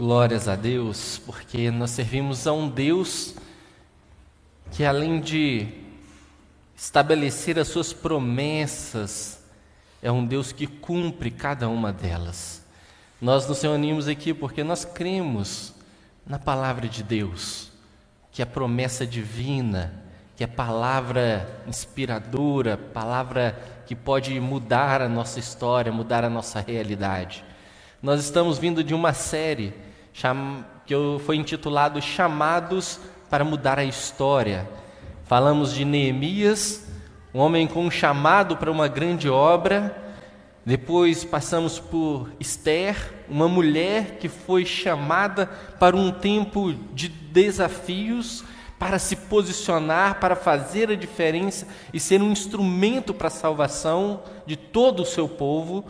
Glórias a Deus, porque nós servimos a um Deus que, além de estabelecer as suas promessas, é um Deus que cumpre cada uma delas. Nós nos reunimos aqui porque nós cremos na palavra de Deus, que é promessa divina, que é palavra inspiradora, palavra que pode mudar a nossa história, mudar a nossa realidade. Nós estamos vindo de uma série que foi intitulado Chamados para Mudar a História. Falamos de Neemias, um homem com um chamado para uma grande obra. Depois passamos por Esther, uma mulher que foi chamada para um tempo de desafios, para se posicionar, para fazer a diferença e ser um instrumento para a salvação de todo o seu povo.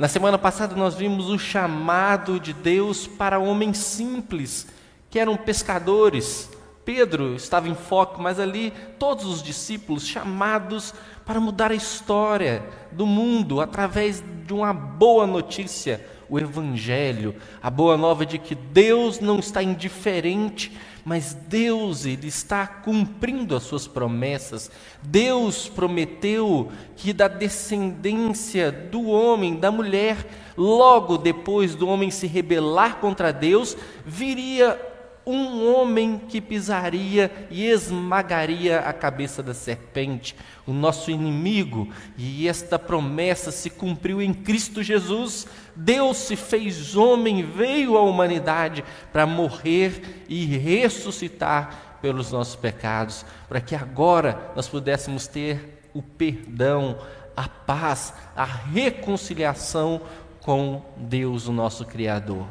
Na semana passada nós vimos o chamado de Deus para homens simples, que eram pescadores. Pedro estava em foco, mas ali todos os discípulos chamados para mudar a história do mundo através de uma boa notícia, o Evangelho, a boa nova de que Deus não está indiferente mas Deus ele está cumprindo as suas promessas. Deus prometeu que da descendência do homem, da mulher, logo depois do homem se rebelar contra Deus, viria um homem que pisaria e esmagaria a cabeça da serpente, o nosso inimigo, e esta promessa se cumpriu em Cristo Jesus. Deus se fez homem, veio à humanidade para morrer e ressuscitar pelos nossos pecados, para que agora nós pudéssemos ter o perdão, a paz, a reconciliação com Deus, o nosso Criador.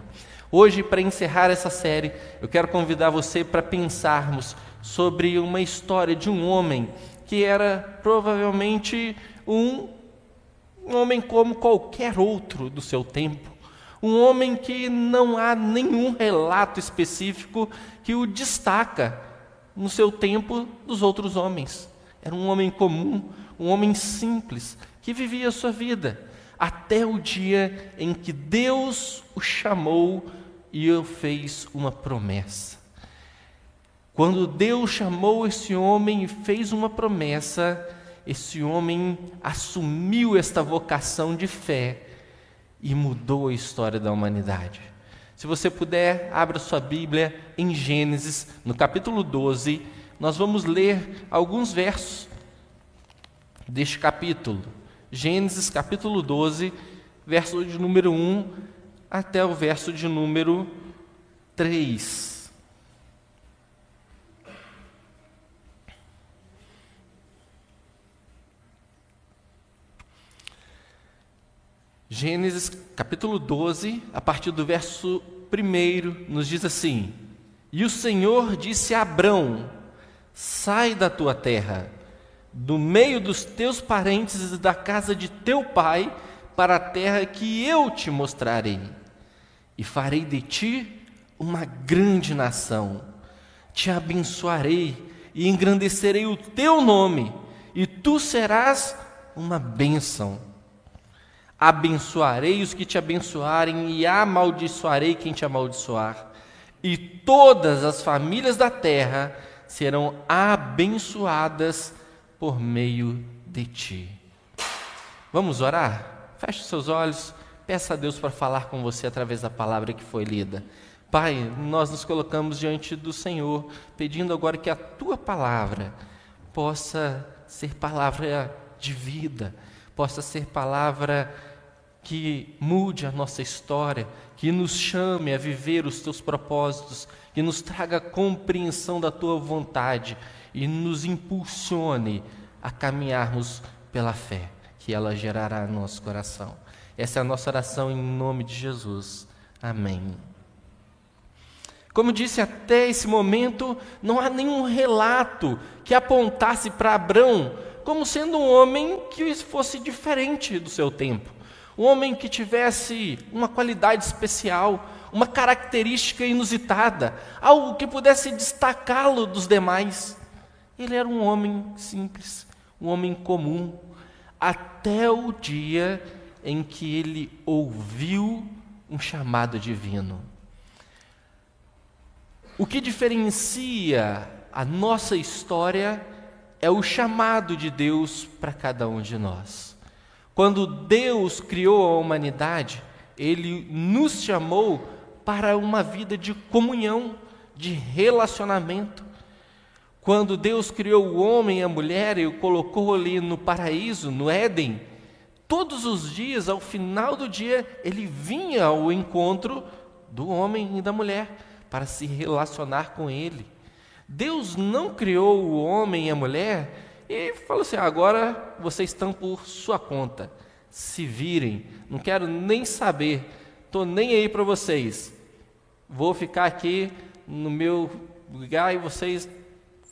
Hoje, para encerrar essa série, eu quero convidar você para pensarmos sobre uma história de um homem que era provavelmente um, um homem como qualquer outro do seu tempo. Um homem que não há nenhum relato específico que o destaca no seu tempo dos outros homens. Era um homem comum, um homem simples, que vivia a sua vida, até o dia em que Deus o chamou e fez uma promessa. Quando Deus chamou esse homem e fez uma promessa, esse homem assumiu esta vocação de fé e mudou a história da humanidade. Se você puder, abra sua Bíblia em Gênesis, no capítulo 12, nós vamos ler alguns versos deste capítulo. Gênesis, capítulo 12, verso de número 1 até o verso de número 3. Gênesis capítulo 12, a partir do verso 1, nos diz assim: E o Senhor disse a Abrão: Sai da tua terra, do meio dos teus parentes e da casa de teu pai, para a terra que eu te mostrarei e farei de ti uma grande nação. Te abençoarei e engrandecerei o teu nome, e tu serás uma bênção. Abençoarei os que te abençoarem, e amaldiçoarei quem te amaldiçoar. E todas as famílias da terra serão abençoadas por meio de ti. Vamos orar? Feche seus olhos. Peça a Deus para falar com você através da palavra que foi lida. Pai, nós nos colocamos diante do Senhor, pedindo agora que a tua palavra possa ser palavra de vida, possa ser palavra que mude a nossa história, que nos chame a viver os teus propósitos, que nos traga compreensão da tua vontade e nos impulsione a caminharmos pela fé que ela gerará no nosso coração. Essa é a nossa oração em nome de Jesus. Amém. Como disse, até esse momento não há nenhum relato que apontasse para Abrão como sendo um homem que fosse diferente do seu tempo. Um homem que tivesse uma qualidade especial, uma característica inusitada, algo que pudesse destacá-lo dos demais. Ele era um homem simples, um homem comum, até o dia em que ele ouviu um chamado divino. O que diferencia a nossa história é o chamado de Deus para cada um de nós. Quando Deus criou a humanidade, Ele nos chamou para uma vida de comunhão, de relacionamento. Quando Deus criou o homem e a mulher e o colocou ali no paraíso, no Éden, todos os dias, ao final do dia, ele vinha ao encontro do homem e da mulher para se relacionar com ele. Deus não criou o homem e a mulher e falou assim: agora vocês estão por sua conta, se virem, não quero nem saber, estou nem aí para vocês, vou ficar aqui no meu lugar e vocês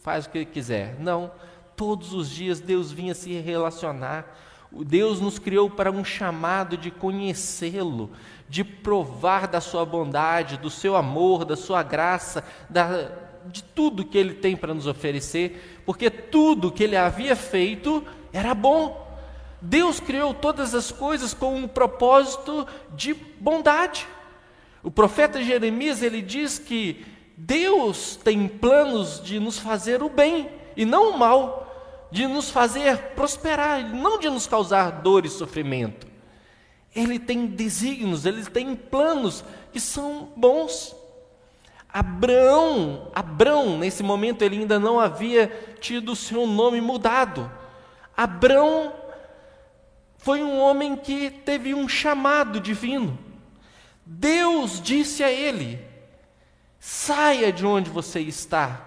fazem o que quiser. Não, todos os dias Deus vinha se relacionar. Deus nos criou para um chamado de conhecê-lo, de provar da sua bondade, do seu amor, da sua graça, da, de tudo que Ele tem para nos oferecer, porque tudo que Ele havia feito era bom. Deus criou todas as coisas com um propósito de bondade. O profeta Jeremias ele diz que Deus tem planos de nos fazer o bem e não o mal, de nos fazer prosperar, não de nos causar dor e sofrimento. Ele tem desígnios, ele tem planos que são bons. Abraão, Abraão, nesse momento ele ainda não havia tido o seu nome mudado. Abraão foi um homem que teve um chamado divino. Deus disse a ele: saia de onde você está.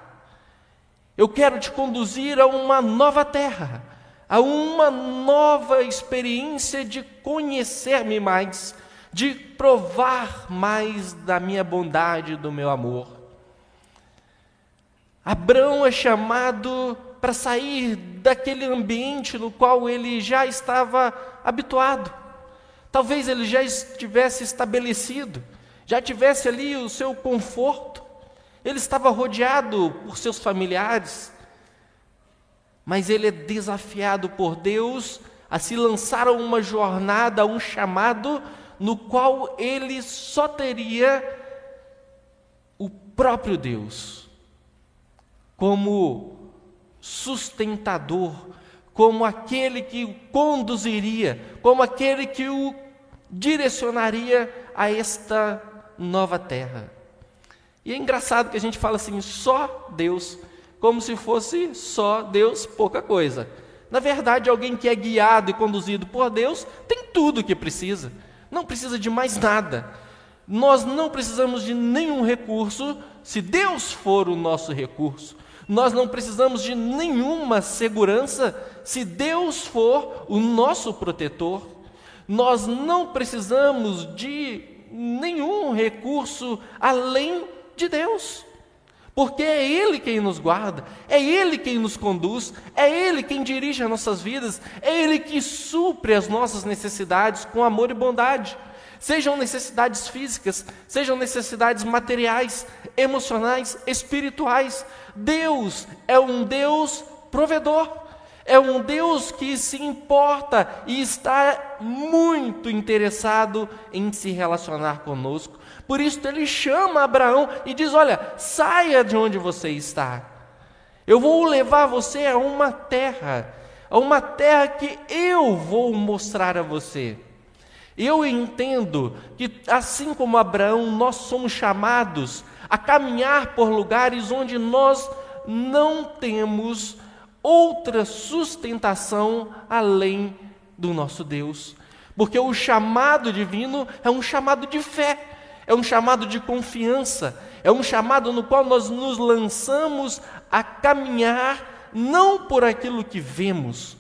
Eu quero te conduzir a uma nova terra, a uma nova experiência de conhecer-me mais, de provar mais da minha bondade, do meu amor. Abraão é chamado para sair daquele ambiente no qual ele já estava habituado. Talvez ele já estivesse estabelecido, já tivesse ali o seu conforto. Ele estava rodeado por seus familiares, mas ele é desafiado por Deus a se lançar a uma jornada, a um chamado no qual ele só teria o próprio Deus como sustentador, como aquele que o conduziria, como aquele que o direcionaria a esta nova terra. E é engraçado que a gente fala assim, só Deus como se fosse só Deus pouca coisa. Na verdade, alguém que é guiado e conduzido por Deus tem tudo o que precisa, não precisa de mais nada. Nós não precisamos de nenhum recurso se Deus for o nosso recurso. Nós não precisamos de nenhuma segurança se Deus for o nosso protetor. Nós não precisamos de nenhum recurso além de Deus porque é Ele quem nos guarda, é Ele quem nos conduz, é Ele quem dirige as nossas vidas, é Ele que supre as nossas necessidades com amor e bondade. Sejam necessidades físicas, sejam necessidades materiais, emocionais, espirituais. Deus é um Deus provedor, é um Deus que se importa e está muito interessado em se relacionar conosco. Por isso ele chama Abraão e diz: Olha, saia de onde você está. Eu vou levar você a uma terra, a uma terra que eu vou mostrar a você. Eu entendo que, assim como Abraão, nós somos chamados a caminhar por lugares onde nós não temos outra sustentação além do nosso Deus. Porque o chamado divino é um chamado de fé é um chamado de confiança, é um chamado no qual nós nos lançamos a caminhar não por aquilo que vemos,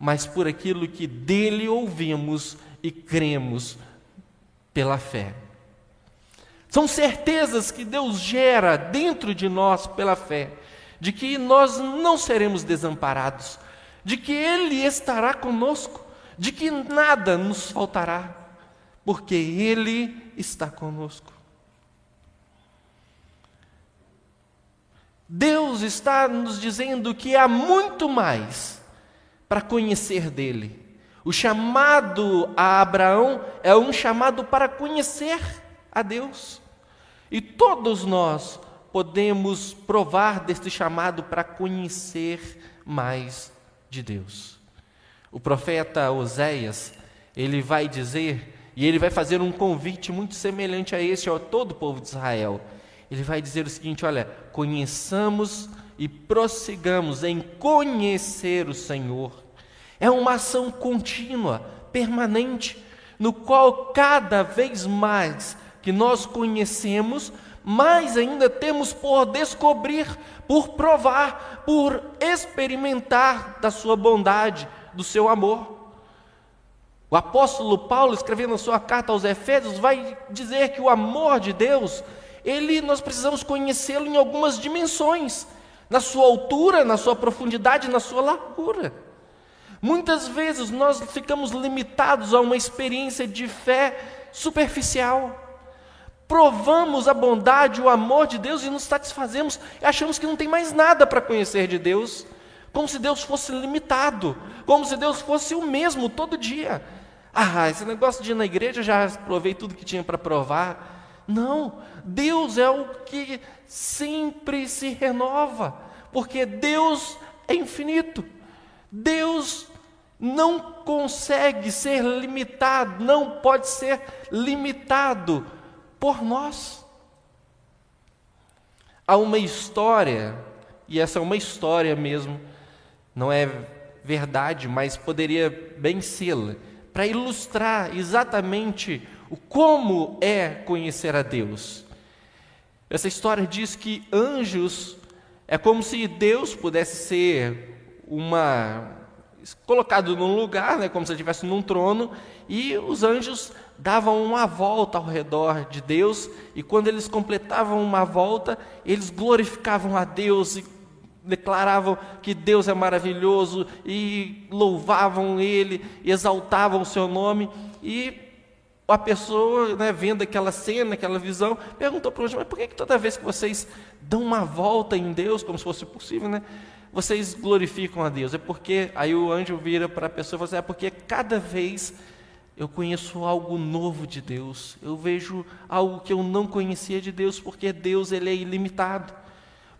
mas por aquilo que dele ouvimos e cremos pela fé. São certezas que Deus gera dentro de nós pela fé, de que nós não seremos desamparados, de que Ele estará conosco, de que nada nos faltará porque Ele está conosco. Deus está nos dizendo que há muito mais para conhecer dele. O chamado a Abraão é um chamado para conhecer a Deus. E todos nós podemos provar deste chamado para conhecer mais de Deus. O profeta Oséias, ele vai dizer, e ele vai fazer um convite muito semelhante a esse ao todo o povo de Israel. Ele vai dizer o seguinte: olha, conheçamos e prossigamos em conhecer o Senhor. É uma ação contínua, permanente, no qual cada vez mais que nós conhecemos, mais ainda temos por descobrir, por provar, por experimentar da sua bondade, do seu amor. O apóstolo Paulo, escrevendo a sua carta aos Efésios, vai dizer que o amor de Deus, ele nós precisamos conhecê-lo em algumas dimensões, na sua altura, na sua profundidade, na sua largura. Muitas vezes nós ficamos limitados a uma experiência de fé superficial. Provamos a bondade, o amor de Deus e nos satisfazemos e achamos que não tem mais nada para conhecer de Deus, como se Deus fosse limitado, como se Deus fosse o mesmo todo dia. Ah, esse negócio de ir na igreja já provei tudo que tinha para provar. Não, Deus é o que sempre se renova, porque Deus é infinito. Deus não consegue ser limitado, não pode ser limitado por nós. Há uma história, e essa é uma história mesmo, não é verdade, mas poderia bem ser, para ilustrar exatamente o como é conhecer a Deus. Essa história diz que anjos é como se Deus pudesse ser uma colocado num lugar, né, como se estivesse num trono, e os anjos davam uma volta ao redor de Deus, e quando eles completavam uma volta, eles glorificavam a Deus e declaravam que Deus é maravilhoso e louvavam Ele, exaltavam o seu nome, e a pessoa, né, vendo aquela cena, aquela visão, perguntou para o anjo, mas por que, que toda vez que vocês dão uma volta em Deus, como se fosse possível, né, vocês glorificam a Deus? É porque, aí o anjo vira para a pessoa e fala assim, é porque cada vez eu conheço algo novo de Deus, eu vejo algo que eu não conhecia de Deus, porque Deus ele é ilimitado.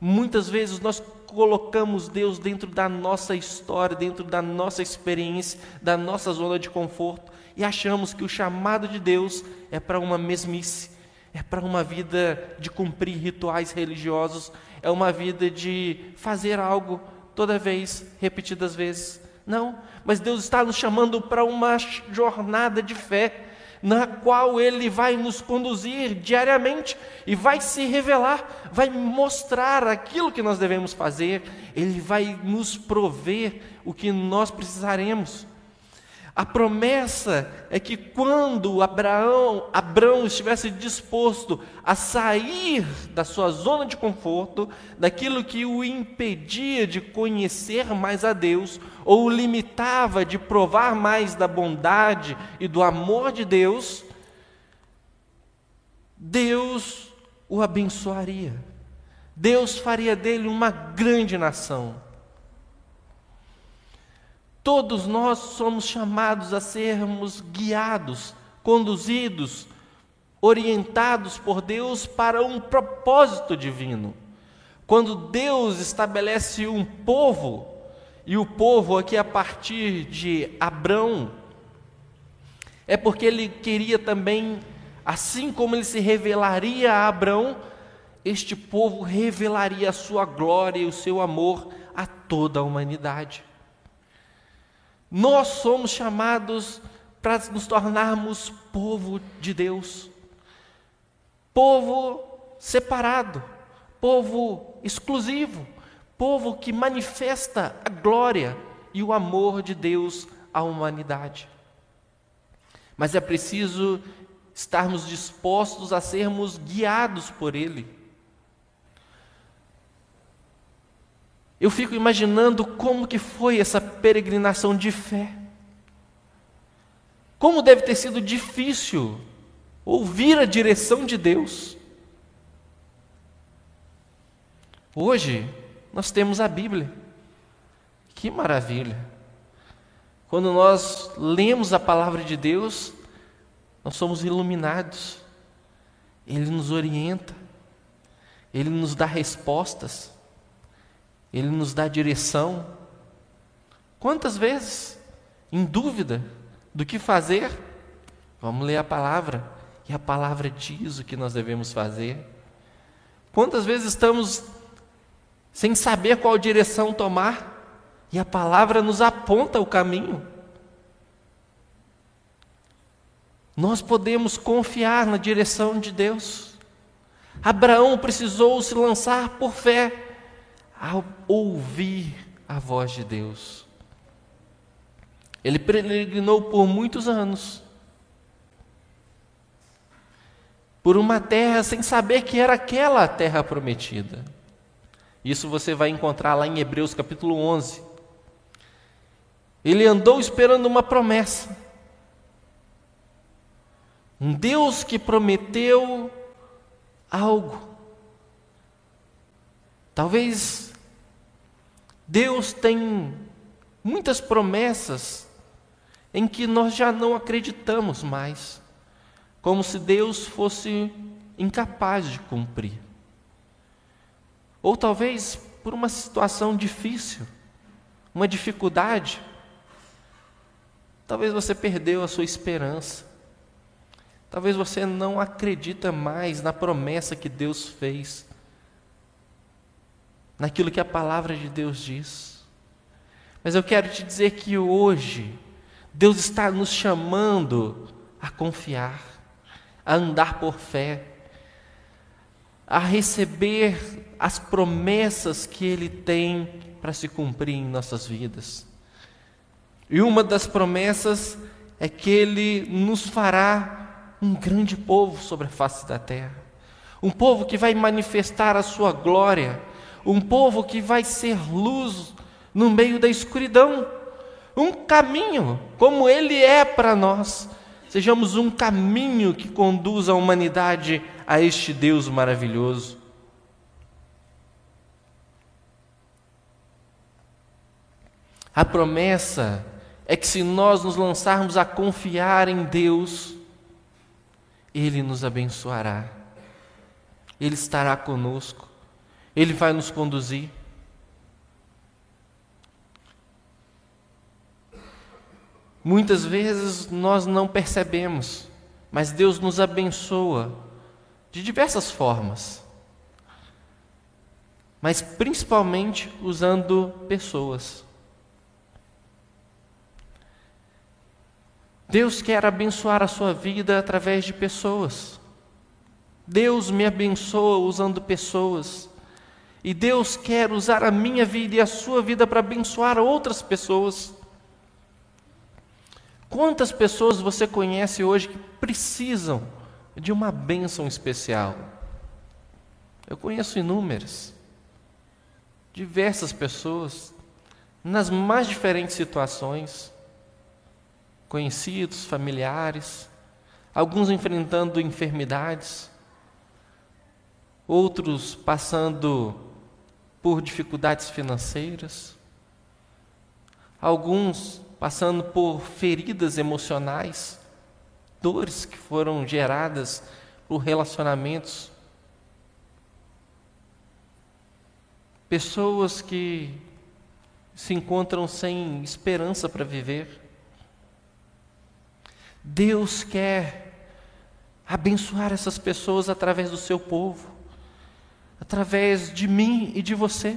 Muitas vezes nós colocamos Deus dentro da nossa história, dentro da nossa experiência, da nossa zona de conforto, e achamos que o chamado de Deus é para uma mesmice, é para uma vida de cumprir rituais religiosos, é uma vida de fazer algo toda vez, repetidas vezes. Não, mas Deus está nos chamando para uma jornada de fé, na qual Ele vai nos conduzir diariamente e vai se revelar, vai mostrar aquilo que nós devemos fazer, Ele vai nos prover o que nós precisaremos. A promessa é que quando Abraão, Abraão estivesse disposto a sair da sua zona de conforto, daquilo que o impedia de conhecer mais a Deus, ou o limitava de provar mais da bondade e do amor de Deus, Deus o abençoaria. Deus faria dele uma grande nação. Todos nós somos chamados a sermos guiados, conduzidos, orientados por Deus para um propósito divino. Quando Deus estabelece um povo, e o povo aqui a partir de Abrão, é porque ele queria também, assim como ele se revelaria a Abrão, este povo revelaria a sua glória e o seu amor a toda a humanidade. Nós somos chamados para nos tornarmos povo de Deus, povo separado, povo exclusivo, povo que manifesta a glória e o amor de Deus à humanidade. Mas é preciso estarmos dispostos a sermos guiados por Ele. Eu fico imaginando como que foi essa peregrinação de fé. Como deve ter sido difícil ouvir a direção de Deus. Hoje nós temos a Bíblia. Que maravilha! Quando nós lemos a palavra de Deus, nós somos iluminados. Ele nos orienta. Ele nos dá respostas, Ele nos dá direção. Quantas vezes, em dúvida do que fazer, vamos ler a palavra, e a palavra diz o que nós devemos fazer. Quantas vezes estamos sem saber qual direção tomar, e a palavra nos aponta o caminho. Nós podemos confiar na direção de Deus. Abraão precisou se lançar por fé ao ouvir a voz de Deus. Ele peregrinou por muitos anos por uma terra sem saber que era aquela a terra prometida. Isso você vai encontrar lá em Hebreus capítulo 11. Ele andou esperando uma promessa. Um Deus que prometeu algo. Talvez Deus tem muitas promessas em que nós já não acreditamos mais, como se Deus fosse incapaz de cumprir. Ou talvez por uma situação difícil, uma dificuldade. Talvez você perdeu a sua esperança. Talvez você não acredita mais na promessa que Deus fez, naquilo que a palavra de Deus diz. Mas eu quero te dizer que hoje Deus está nos chamando a confiar, a andar por fé, a receber as promessas que Ele tem para se cumprir em nossas vidas. E uma das promessas é que Ele nos fará um grande povo sobre a face da terra, um povo que vai manifestar a sua glória, um povo que vai ser luz no meio da escuridão, um caminho como Ele é para nós. Sejamos um caminho que conduz a humanidade a este Deus maravilhoso. A promessa é que se nós nos lançarmos a confiar em Deus, ele nos abençoará, Ele estará conosco, Ele vai nos conduzir. Muitas vezes nós não percebemos, mas Deus nos abençoa de diversas formas, mas principalmente usando pessoas. Deus quer abençoar a sua vida através de pessoas. Deus me abençoa usando pessoas. E Deus quer usar a minha vida e a sua vida para abençoar outras pessoas. Quantas pessoas você conhece hoje que precisam de uma bênção especial? Eu conheço inúmeras, diversas pessoas, nas mais diferentes situações conhecidos, familiares, alguns enfrentando enfermidades, outros passando por dificuldades financeiras, alguns passando por feridas emocionais, dores que foram geradas por relacionamentos. Pessoas que se encontram sem esperança para viver. Deus quer abençoar essas pessoas através do seu povo, através de mim e de você.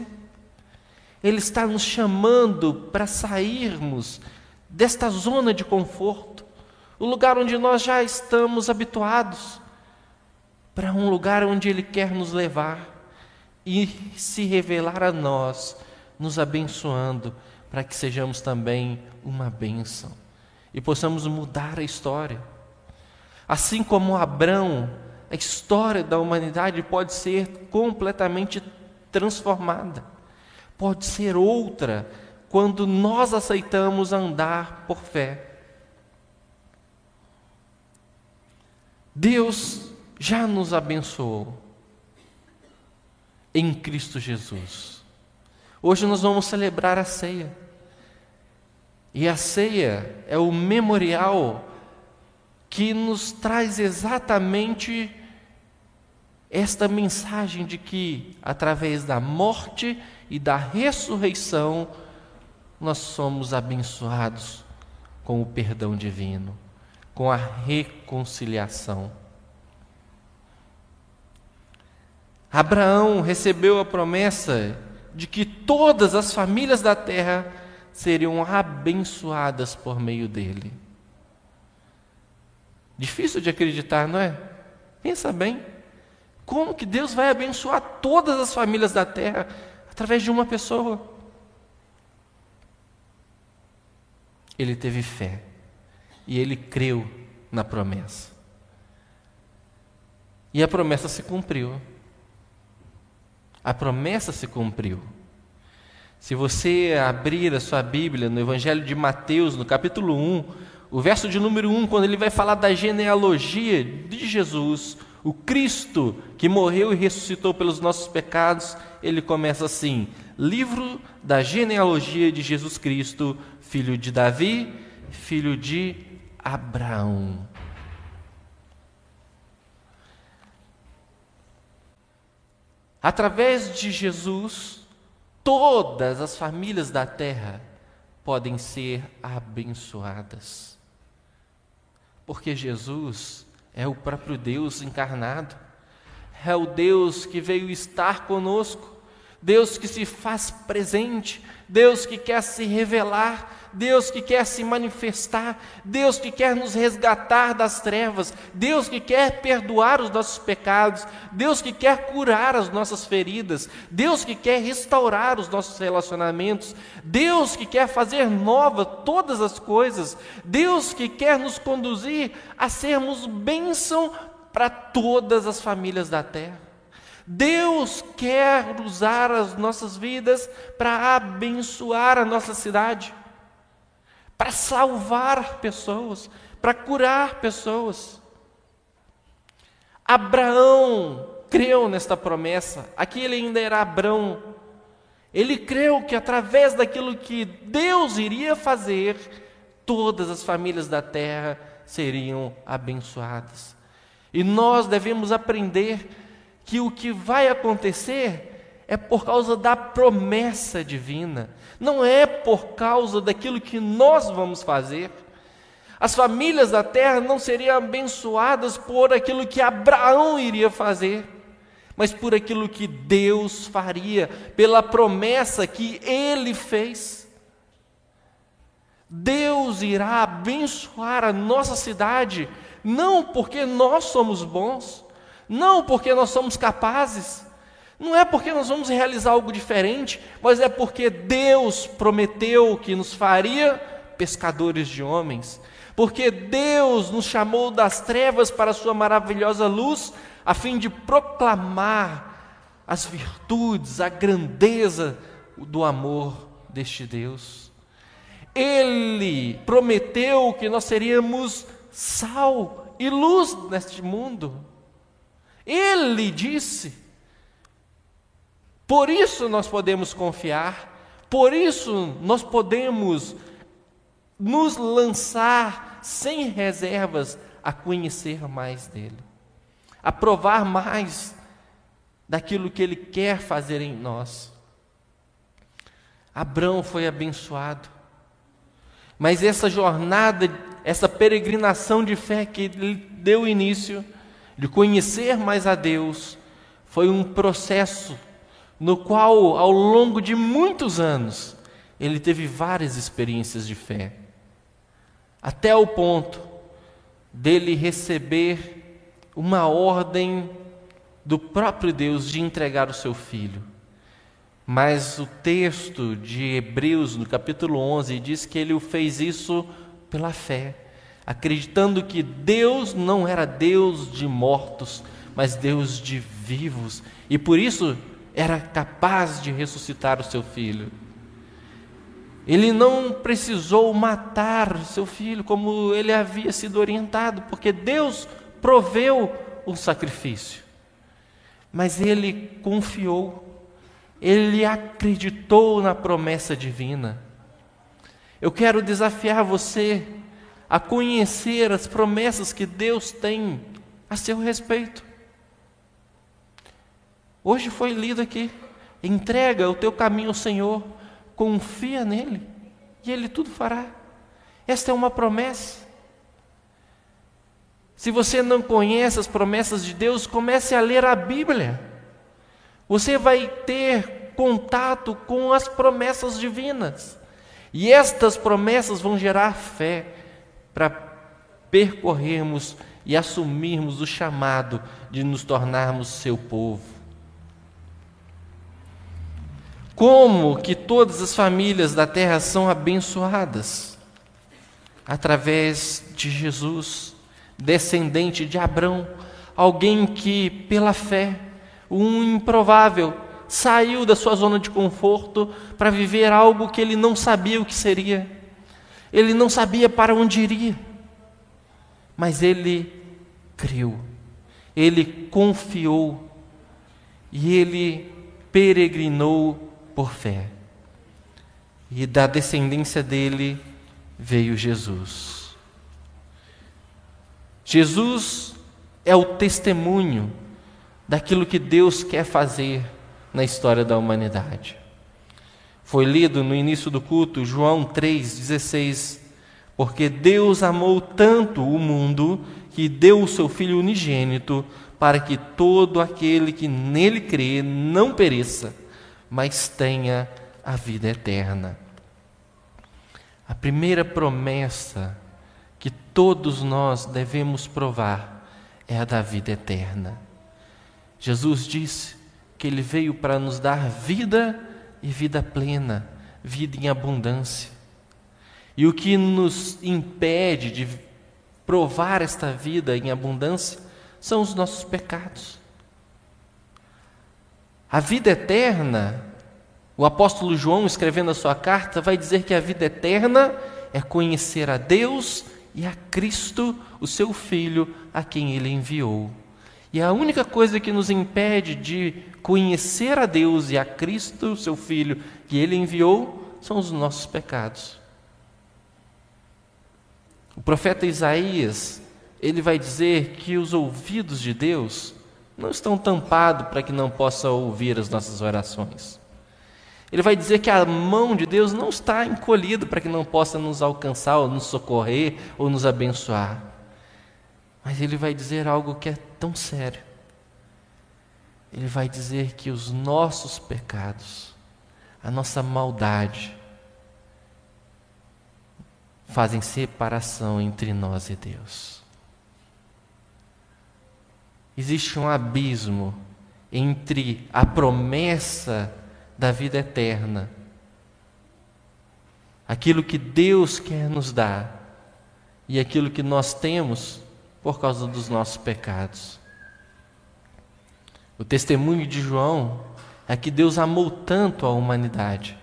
Ele está nos chamando para sairmos desta zona de conforto, o lugar onde nós já estamos habituados, para um lugar onde Ele quer nos levar e se revelar a nós, nos abençoando, para que sejamos também uma bênção e possamos mudar a história. Assim como Abraão, a história da humanidade pode ser completamente transformada, pode ser outra quando nós aceitamos andar por fé. Deus já nos abençoou em Cristo Jesus. Hoje nós vamos celebrar a ceia. E a ceia é o memorial que nos traz exatamente esta mensagem de que, através da morte e da ressurreição, nós somos abençoados com o perdão divino, com a reconciliação. Abraão recebeu a promessa de que todas as famílias da terra seriam abençoadas por meio dele. Difícil de acreditar, não é? Pensa bem. Como que Deus vai abençoar todas as famílias da terra através de uma pessoa? Ele teve fé e ele creu na promessa. E a promessa se cumpriu. A promessa se cumpriu. Se você abrir a sua Bíblia no Evangelho de Mateus, no capítulo 1, o verso de número 1, quando ele vai falar da genealogia de Jesus, o Cristo que morreu e ressuscitou pelos nossos pecados, ele começa assim: Livro da genealogia de Jesus Cristo, filho de Davi, filho de Abraão. Através de Jesus, todas as famílias da terra podem ser abençoadas. Porque Jesus é o próprio Deus encarnado, é o Deus que veio estar conosco, Deus que se faz presente, Deus que quer se revelar, Deus que quer se manifestar, Deus que quer nos resgatar das trevas, Deus que quer perdoar os nossos pecados, Deus que quer curar as nossas feridas, Deus que quer restaurar os nossos relacionamentos, Deus que quer fazer nova todas as coisas, Deus que quer nos conduzir a sermos bênção para todas as famílias da terra. Deus quer usar as nossas vidas para abençoar a nossa cidade para salvar pessoas, para curar pessoas. Abraão creu nesta promessa, aqui ele ainda era Abraão. Ele creu que através daquilo que Deus iria fazer, todas as famílias da terra seriam abençoadas. E nós devemos aprender que o que vai acontecer é por causa da promessa divina, não é por causa daquilo que nós vamos fazer. As famílias da terra não seriam abençoadas por aquilo que Abraão iria fazer, mas por aquilo que Deus faria, pela promessa que ele fez. Deus irá abençoar a nossa cidade, não porque nós somos bons, não porque nós somos capazes, não é porque nós vamos realizar algo diferente, mas é porque Deus prometeu que nos faria pescadores de homens. Porque Deus nos chamou das trevas para a sua maravilhosa luz, a fim de proclamar as virtudes, a grandeza do amor deste Deus. Ele prometeu que nós seríamos sal e luz neste mundo. Ele disse por isso nós podemos confiar, por isso nós podemos nos lançar sem reservas a conhecer mais dele, a provar mais daquilo que ele quer fazer em nós. Abraão foi abençoado, mas essa jornada, essa peregrinação de fé que ele deu início, de conhecer mais a Deus, foi um processo no qual, ao longo de muitos anos, ele teve várias experiências de fé, até o ponto dele receber uma ordem do próprio Deus de entregar o seu filho. Mas o texto de Hebreus, no capítulo 11, diz que ele o fez isso pela fé, acreditando que Deus não era Deus de mortos, mas Deus de vivos, e por isso era capaz de ressuscitar o seu filho. Ele não precisou matar seu filho como ele havia sido orientado, porque Deus proveu o sacrifício. Mas ele confiou, ele acreditou na promessa divina. Eu quero desafiar você a conhecer as promessas que Deus tem a seu respeito. Hoje foi lido aqui. Entrega o teu caminho ao Senhor, confia nele e ele tudo fará. Esta é uma promessa. Se você não conhece as promessas de Deus, comece a ler a Bíblia. Você vai ter contato com as promessas divinas. E estas promessas vão gerar fé para percorrermos e assumirmos o chamado de nos tornarmos seu povo. Como que todas as famílias da terra são abençoadas? Através de Jesus, descendente de Abrão, alguém que, pela fé, um improvável, saiu da sua zona de conforto para viver algo que ele não sabia o que seria. Ele não sabia para onde iria. Mas ele creu. Ele confiou e ele peregrinou por fé. E da descendência dele veio Jesus. Jesus é o testemunho daquilo que Deus quer fazer na história da humanidade. Foi lido no início do culto João 3,16, porque Deus amou tanto o mundo que deu o seu Filho unigênito para que todo aquele que nele crê não pereça, mas tenha a vida eterna. A primeira promessa que todos nós devemos provar é a da vida eterna. Jesus disse que ele veio para nos dar vida e vida plena, vida em abundância. E o que nos impede de provar esta vida em abundância são os nossos pecados. A vida eterna, o apóstolo João, escrevendo a sua carta, vai dizer que a vida eterna é conhecer a Deus e a Cristo, o seu Filho, a quem ele enviou. E a única coisa que nos impede de conhecer a Deus e a Cristo, seu Filho, que Ele enviou, são os nossos pecados. O profeta Isaías, ele vai dizer que os ouvidos de Deus não estão tampados para que não possa ouvir as nossas orações. Ele vai dizer que a mão de Deus não está encolhida para que não possa nos alcançar, ou nos socorrer, ou nos abençoar. Mas ele vai dizer algo que é tão sério. Ele vai dizer que os nossos pecados, a nossa maldade, fazem separação entre nós e Deus. Existe um abismo entre a promessa da vida eterna, aquilo que Deus quer nos dar, e aquilo que nós temos por causa dos nossos pecados. O testemunho de João é que Deus amou tanto a humanidade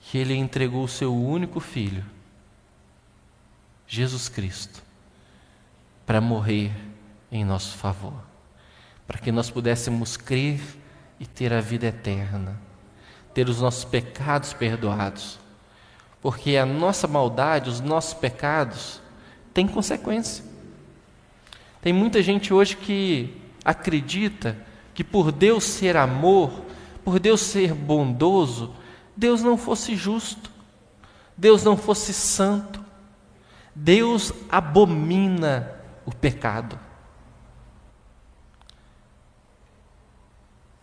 que ele entregou o seu único filho, Jesus Cristo, para morrer em nosso favor, para que nós pudéssemos crer e ter a vida eterna, ter os nossos pecados perdoados, porque a nossa maldade, os nossos pecados, têm consequência. Tem muita gente hoje que acredita que por Deus ser amor, por Deus ser bondoso, Deus não fosse justo, Deus não fosse santo. Deus abomina o pecado.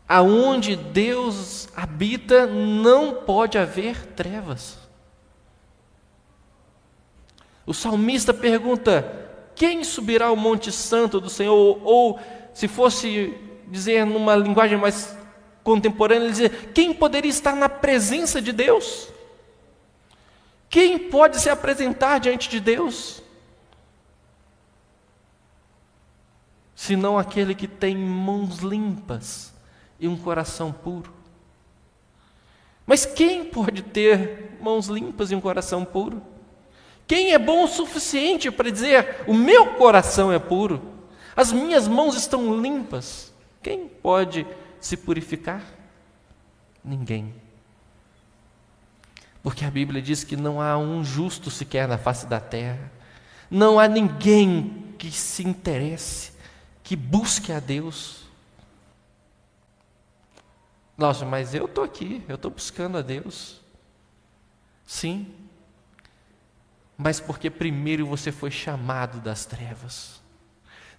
Aonde Deus habita não pode haver trevas. O salmista pergunta: quem subirá ao Monte Santo do Senhor? Ou, se fosse dizer numa linguagem mais contemporânea, ele dizer: quem poderia estar na presença de Deus? Quem pode se apresentar diante de Deus? Senão aquele que tem mãos limpas e um coração puro. Mas quem pode ter mãos limpas e um coração puro? Quem é bom o suficiente para dizer: o meu coração é puro, as minhas mãos estão limpas? Quem pode se purificar? Ninguém. Porque a Bíblia diz que não há um justo sequer na face da terra, não há ninguém que se interesse, que busque a Deus. Nossa, mas eu estou aqui, eu estou buscando a Deus. Sim, mas porque primeiro você foi chamado das trevas.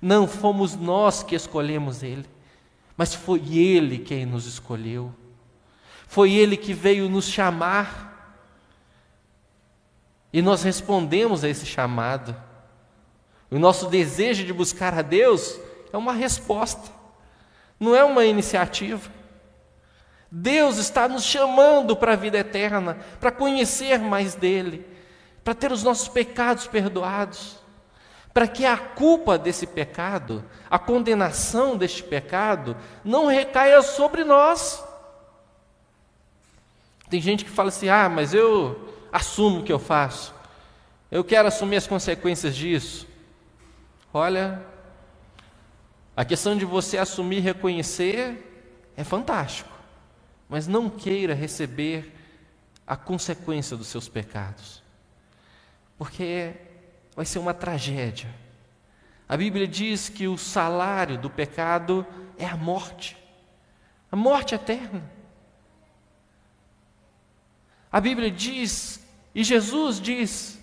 Não fomos nós que escolhemos Ele, mas foi Ele quem nos escolheu. Foi Ele que veio nos chamar. E nós respondemos a esse chamado. O nosso desejo de buscar a Deus é uma resposta, não é uma iniciativa. Deus está nos chamando para a vida eterna, para conhecer mais dEle, para ter os nossos pecados perdoados, para que a culpa desse pecado, a condenação deste pecado, não recaia sobre nós. Tem gente que fala assim: ah, mas eu assumo o que eu faço, eu quero assumir as consequências disso. Olha, a questão de você assumir e reconhecer é fantástico, mas não queira receber a consequência dos seus pecados, porque vai ser uma tragédia. A Bíblia diz que o salário do pecado é a morte, a morte eterna. A Bíblia diz, e Jesus diz,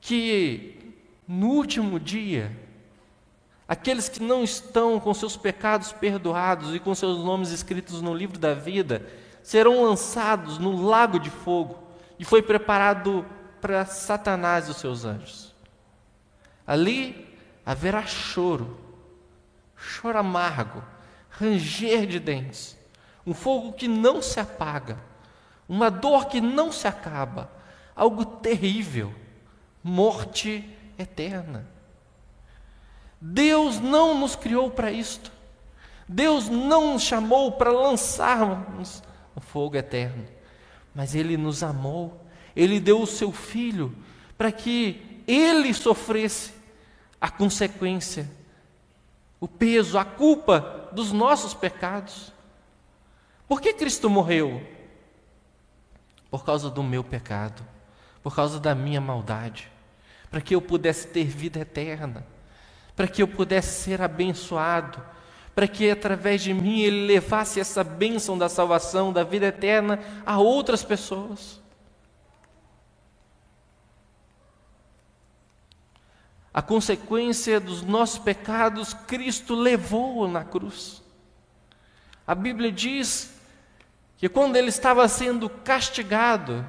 que no último dia, aqueles que não estão com seus pecados perdoados e com seus nomes escritos no livro da vida, serão lançados no lago de fogo, e foi preparado para Satanás e os seus anjos. Ali haverá choro, choro amargo, ranger de dentes, um fogo que não se apaga, uma dor que não se acaba, algo terrível morte eterna. Deus não nos criou para isto. Deus não nos chamou para lançarmos no fogo eterno. Mas Ele nos amou. Ele deu o seu Filho para que Ele sofresse a consequência, o peso, a culpa dos nossos pecados. Por que Cristo morreu? Por causa do meu pecado por causa da minha maldade, para que eu pudesse ter vida eterna, para que eu pudesse ser abençoado, para que através de mim ele levasse essa bênção da salvação, da vida eterna a outras pessoas. A consequência dos nossos pecados, Cristo levou na cruz. A Bíblia diz que quando ele estava sendo castigado,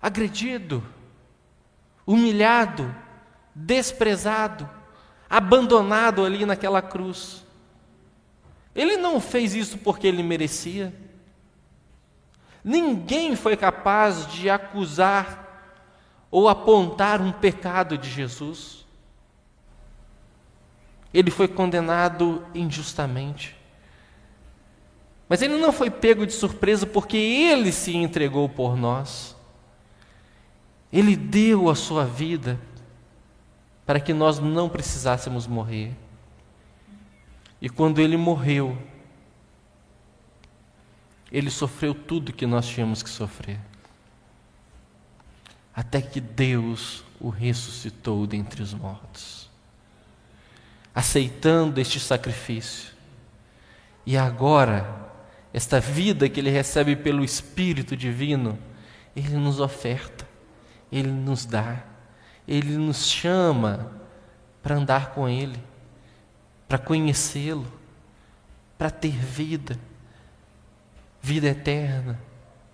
agredido, humilhado, desprezado, abandonado ali naquela cruz. Ele não fez isso porque ele merecia. Ninguém foi capaz de acusar ou apontar um pecado de Jesus. Ele foi condenado injustamente. Mas ele não foi pego de surpresa porque ele se entregou por nós. Ele deu a sua vida para que nós não precisássemos morrer. E quando ele morreu, ele sofreu tudo que nós tínhamos que sofrer. Até que Deus o ressuscitou dentre os mortos, aceitando este sacrifício. E agora, esta vida que ele recebe pelo Espírito Divino, ele nos oferta. Ele nos dá, Ele nos chama para andar com Ele, para conhecê-lo, para ter vida, vida eterna,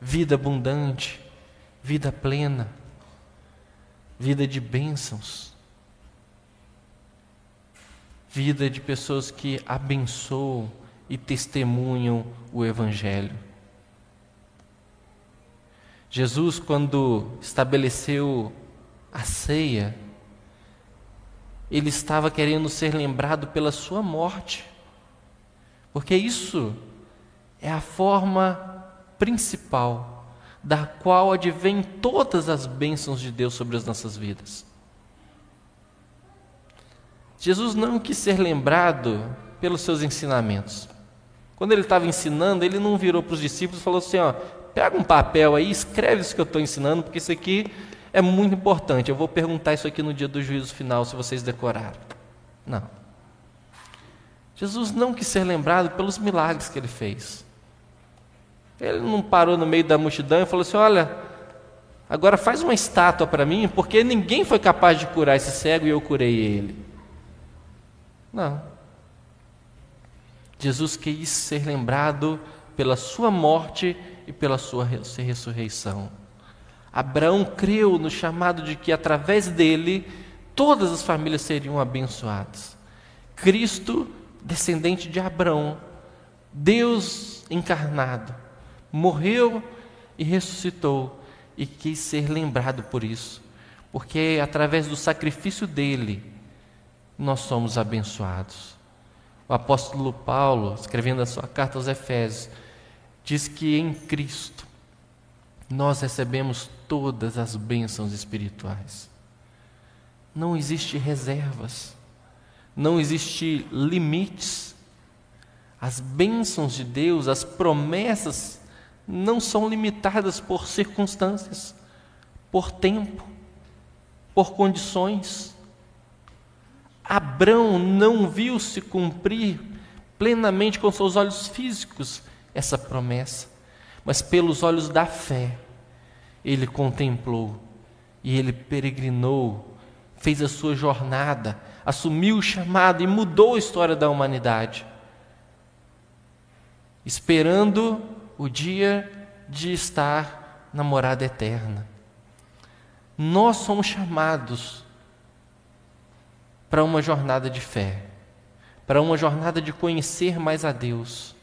vida abundante, vida plena, vida de bênçãos, vida de pessoas que abençoam e testemunham o Evangelho. Jesus, quando estabeleceu a ceia, ele estava querendo ser lembrado pela sua morte, porque isso é a forma principal da qual advém todas as bênçãos de Deus sobre as nossas vidas. Jesus não quis ser lembrado pelos seus ensinamentos. Quando ele estava ensinando, ele não virou para os discípulos e falou assim: ó, Pega um papel aí, escreve isso que eu estou ensinando, porque isso aqui é muito importante. Eu vou perguntar isso aqui no dia do juízo final, se vocês decoraram. Não. Jesus não quis ser lembrado pelos milagres que ele fez. Ele não parou no meio da multidão e falou assim: Olha, agora faz uma estátua para mim, porque ninguém foi capaz de curar esse cego e eu curei ele. Não. Jesus quis ser lembrado pela sua morte e pela sua ressurreição. Abraão creu no chamado de que através dele todas as famílias seriam abençoadas. Cristo, descendente de Abraão, Deus encarnado, morreu e ressuscitou e quis ser lembrado por isso, porque através do sacrifício dele nós somos abençoados. O apóstolo Paulo, escrevendo a sua carta aos Efésios, diz que em Cristo nós recebemos todas as bênçãos espirituais. Não existe reservas, não existe limites. As bênçãos de Deus, as promessas, não são limitadas por circunstâncias, por tempo, por condições. Abrão não viu se cumprir plenamente com seus olhos físicos essa promessa, mas pelos olhos da fé, ele contemplou e ele peregrinou, fez a sua jornada, assumiu o chamado e mudou a história da humanidade, esperando o dia de estar na morada eterna. Nós somos chamados para uma jornada de fé, para uma jornada de conhecer mais a Deus,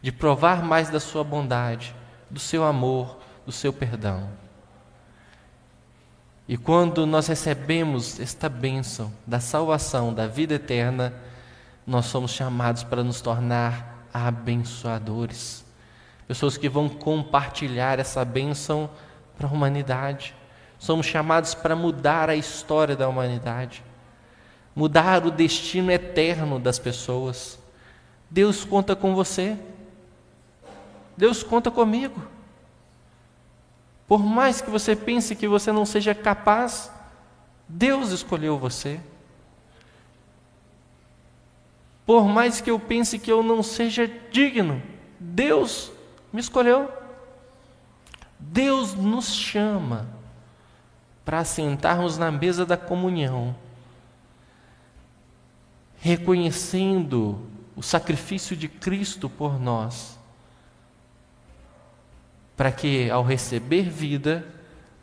de provar mais da Sua bondade, do Seu amor, do Seu perdão. E quando nós recebemos esta bênção da salvação, da vida eterna, nós somos chamados para nos tornar abençoadores, pessoas que vão compartilhar essa bênção para a humanidade. Somos chamados para mudar a história da humanidade mudar o destino eterno das pessoas. Deus conta com você. Deus conta comigo. Por mais que você pense que você não seja capaz, Deus escolheu você. Por mais que eu pense que eu não seja digno, Deus me escolheu. Deus nos chama para sentarmos na mesa da comunhão reconhecendo o sacrifício de Cristo por nós, para que ao receber vida,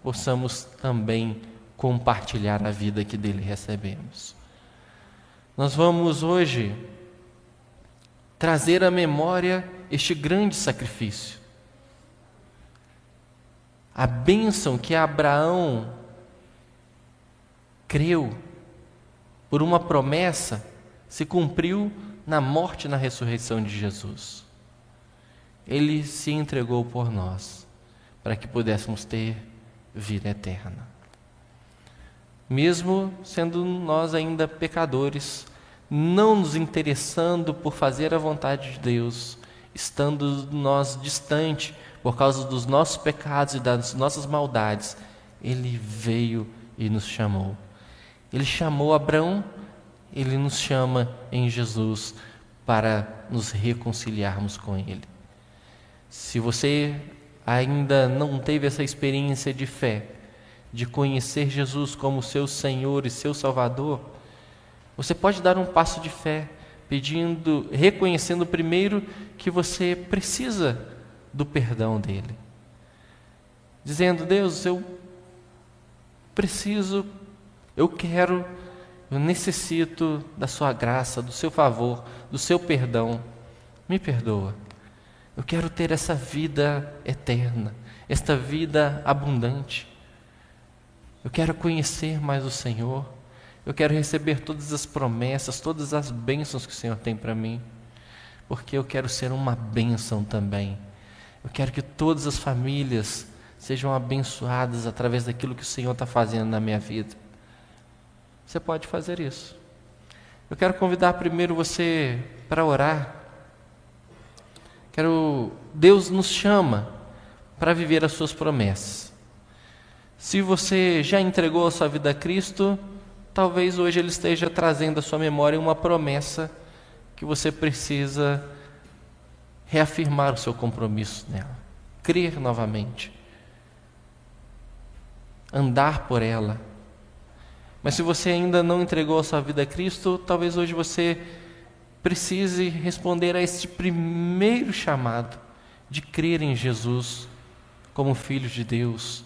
possamos também compartilhar a vida que dele recebemos. Nós vamos hoje trazer à memória este grande sacrifício. A bênção que Abraão creu por uma promessa se cumpriu na morte e na ressurreição de Jesus. Ele se entregou por nós, para que pudéssemos ter vida eterna. Mesmo sendo nós ainda pecadores, não nos interessando por fazer a vontade de Deus, estando nós distante por causa dos nossos pecados e das nossas maldades, Ele veio e nos chamou. Ele chamou Abraão ele nos chama em Jesus para nos reconciliarmos com Ele. Se você ainda não teve essa experiência de fé, de conhecer Jesus como seu Senhor e seu Salvador, você pode dar um passo de fé, pedindo, reconhecendo primeiro que você precisa do perdão dele. Dizendo: Deus, eu preciso, eu quero eu necessito da sua graça, do seu favor, do seu perdão. Me perdoa. Eu quero ter essa vida eterna, esta vida abundante. Eu quero conhecer mais o Senhor. Eu quero receber todas as promessas, todas as bênçãos que o Senhor tem para mim. Porque eu quero ser uma bênção também. Eu quero que todas as famílias sejam abençoadas através daquilo que o Senhor está fazendo na minha vida. Você pode fazer isso. Eu quero convidar primeiro você para orar. Quero Deus nos chama para viver as suas promessas. Se você já entregou a sua vida a Cristo, talvez hoje ele esteja trazendo à sua memória uma promessa que você precisa reafirmar o seu compromisso nela, crer novamente, andar por ela. Mas se você ainda não entregou a sua vida a Cristo, talvez hoje você precise responder a este primeiro chamado de crer em Jesus como Filho de Deus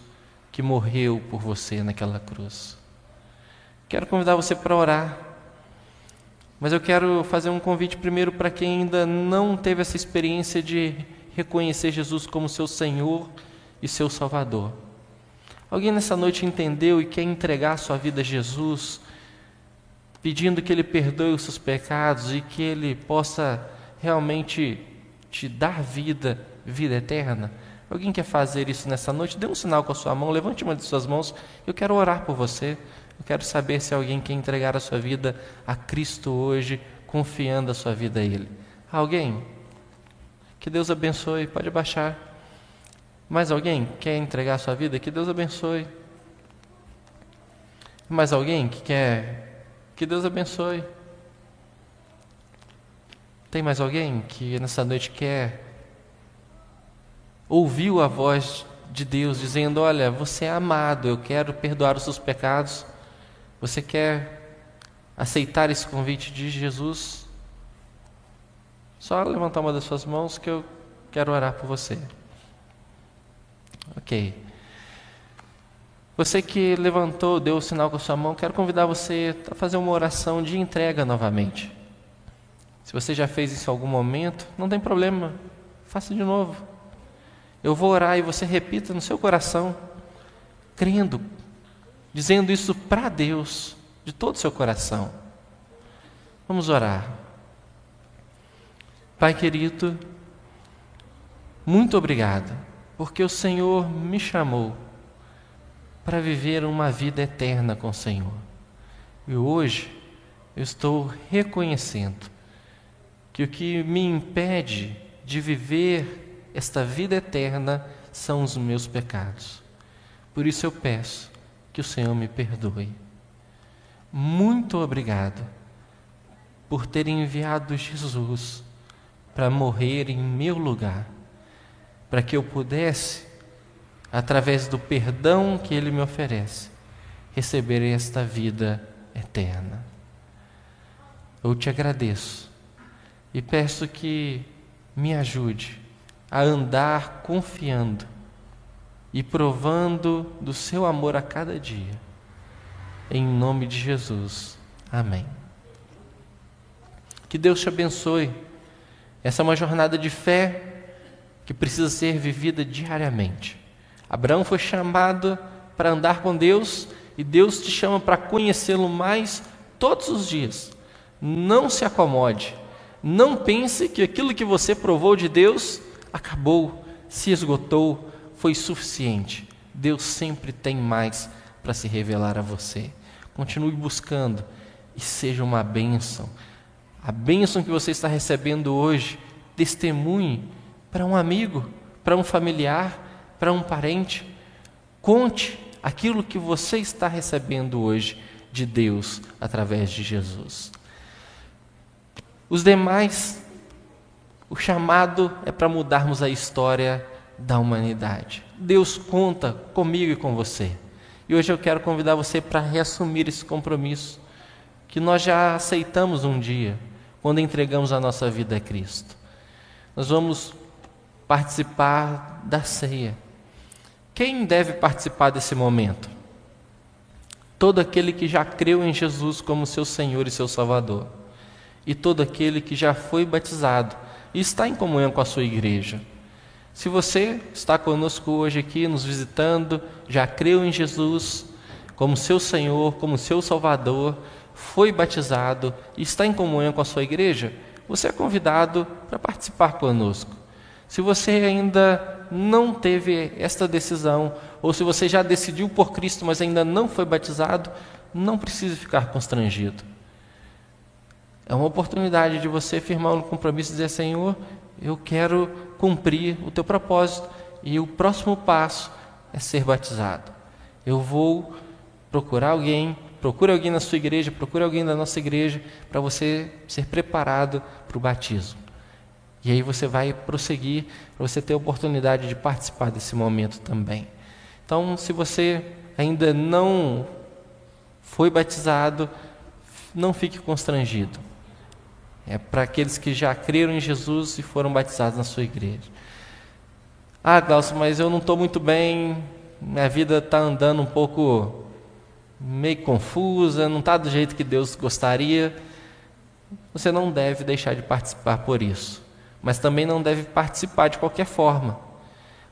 que morreu por você naquela cruz. Quero convidar você para orar, mas eu quero fazer um convite primeiro para quem ainda não teve essa experiência de reconhecer Jesus como seu Senhor e seu Salvador. Alguém nessa noite entendeu e quer entregar sua vida a Jesus? Pedindo que Ele perdoe os seus pecados e que Ele possa realmente te dar vida, vida eterna. Alguém quer fazer isso nessa noite? Dê um sinal com a sua mão, levante uma de suas mãos. Eu quero orar por você. Eu quero saber se alguém quer entregar a sua vida a Cristo hoje, confiando a sua vida a Ele. Alguém? Que Deus abençoe. Pode baixar. Mais alguém quer entregar a sua vida? Que Deus abençoe. Mais alguém que quer que Deus abençoe. Tem mais alguém que nessa noite quer ouviu a voz de Deus dizendo: Olha, você é amado, eu quero perdoar os seus pecados. Você quer aceitar esse convite de Jesus? Só levantar uma das suas mãos que eu quero orar por você. Ok. Você que levantou, deu o sinal com a sua mão, quero convidar você a fazer uma oração de entrega novamente. Se você já fez isso em algum momento, não tem problema, faça de novo. Eu vou orar e você repita no seu coração, crendo, dizendo isso para Deus, de todo o seu coração. Vamos orar. Pai querido, muito obrigado, porque o Senhor me chamou para viver uma vida eterna com o Senhor. E hoje eu estou reconhecendo que o que me impede de viver esta vida eterna são os meus pecados. Por isso eu peço que o Senhor me perdoe. Muito obrigado por ter enviado Jesus para morrer em meu lugar, para que eu pudesse através do perdão que Ele me oferece, receber esta vida eterna. Eu te agradeço e peço que me ajude a andar confiando e provando do seu amor a cada dia. Em nome de Jesus. Amém. Que Deus te abençoe. Essa é uma jornada de fé que precisa ser vivida diariamente. Abraão foi chamado para andar com Deus e Deus te chama para conhecê-lo mais todos os dias. Não se acomode. Não pense que aquilo que você provou de Deus acabou, se esgotou, foi suficiente. Deus sempre tem mais para se revelar a você. Continue buscando e seja uma bênção. A bênção que você está recebendo hoje, testemunhe para um amigo, para um familiar, para um parente. Conte aquilo que você está recebendo hoje de Deus através de Jesus. Os demais, o chamado é para mudarmos a história da humanidade. Deus conta comigo e com você. E hoje eu quero convidar você para reassumir esse compromisso que nós já aceitamos um dia, quando entregamos a nossa vida a Cristo. Nós vamos participar da ceia. Quem deve participar desse momento? Todo aquele que já creu em Jesus como seu Senhor e seu Salvador, e todo aquele que já foi batizado e está em comunhão com a sua igreja. Se você está conosco hoje aqui, nos visitando, já creu em Jesus como seu Senhor, como seu Salvador, foi batizado e está em comunhão com a sua igreja, você é convidado para participar conosco. Se você ainda não teve esta decisão, ou se você já decidiu por Cristo, mas ainda não foi batizado, não precisa ficar constrangido. É uma oportunidade de você firmar um compromisso e dizer: Senhor, eu quero cumprir o teu propósito, e o próximo passo é ser batizado. Eu vou procurar alguém procure alguém na sua igreja, procure alguém da nossa igreja para você ser preparado para o batismo. E aí você vai prosseguir para você ter a oportunidade de participar desse momento também. Então, se você ainda não foi batizado, não fique constrangido. É para aqueles que já creram em Jesus e foram batizados na sua igreja. Ah, Glaucio, mas eu não estou muito bem, minha vida está andando um pouco meio confusa, não está do jeito que Deus gostaria. Você não deve deixar de participar por isso, mas também não deve participar de qualquer forma.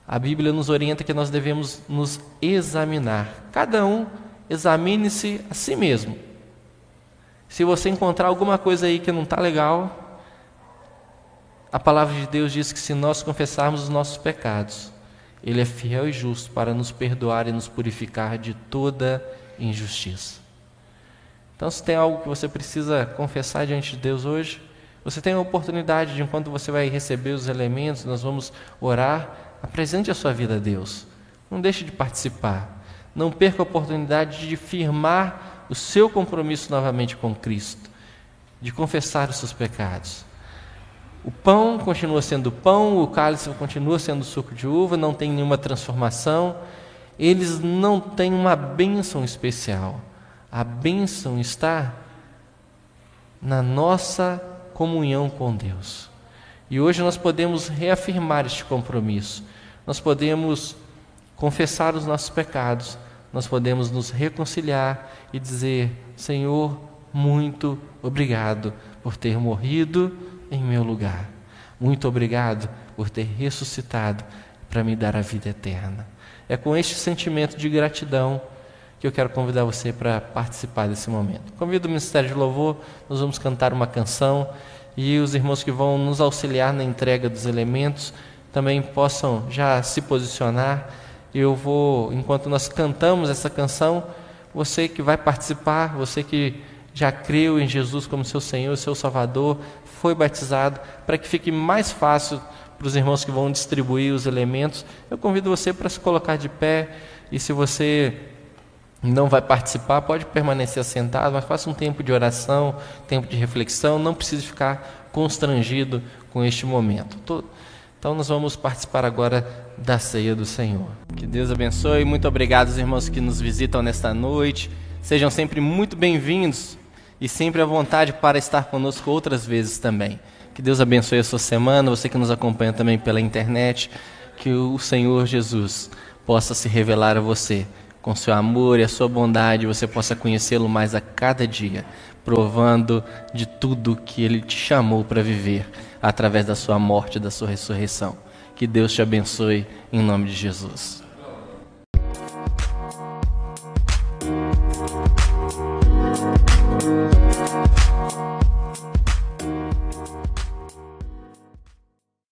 A Bíblia nos orienta que nós devemos nos examinar. Cada um examine-se a si mesmo. Se você encontrar alguma coisa aí que não está legal, a palavra de Deus diz que se nós confessarmos os nossos pecados, Ele é fiel e justo para nos perdoar e nos purificar de toda injustiça. Então, se tem algo que você precisa confessar diante de Deus hoje, você tem a oportunidade de, enquanto você vai receber os elementos, nós vamos orar, apresente a sua vida a Deus. Não deixe de participar. Não perca a oportunidade de firmar o seu compromisso novamente com Cristo, de confessar os seus pecados. O pão continua sendo pão, o cálice continua sendo suco de uva, não tem nenhuma transformação. Eles não têm uma bênção especial. A bênção está na nossa comunhão com Deus. E hoje nós podemos reafirmar este compromisso. Nós podemos confessar os nossos pecados, nós podemos nos reconciliar e dizer: Senhor, muito obrigado por ter morrido em meu lugar. Muito obrigado por ter ressuscitado para me dar a vida eterna. É com este sentimento de gratidão que eu quero convidar você para participar desse momento. Convido o Ministério de Louvor, nós vamos cantar uma canção e os irmãos que vão nos auxiliar na entrega dos elementos também possam já se posicionar. Eu vou, enquanto nós cantamos essa canção, você que vai participar, você que já creu em Jesus como seu Senhor, seu Salvador, foi batizado, para que fique mais fácil para os irmãos que vão distribuir os elementos, eu convido você para se colocar de pé e se você não vai participar, pode permanecer sentado, mas faça um tempo de oração, tempo de reflexão, não precise ficar constrangido com este momento. Então nós vamos participar agora da ceia do Senhor. Que Deus abençoe. Muito obrigado aos irmãos que nos visitam nesta noite. Sejam sempre muito bem-vindos e sempre à vontade para estar conosco outras vezes também. Que Deus abençoe a sua semana, você que nos acompanha também pela internet, que o Senhor Jesus possa se revelar a você com seu amor e a sua bondade, você possa conhecê-lo mais a cada dia, provando de tudo que ele te chamou para viver através da sua morte e da sua ressurreição. Que Deus te abençoe em nome de Jesus.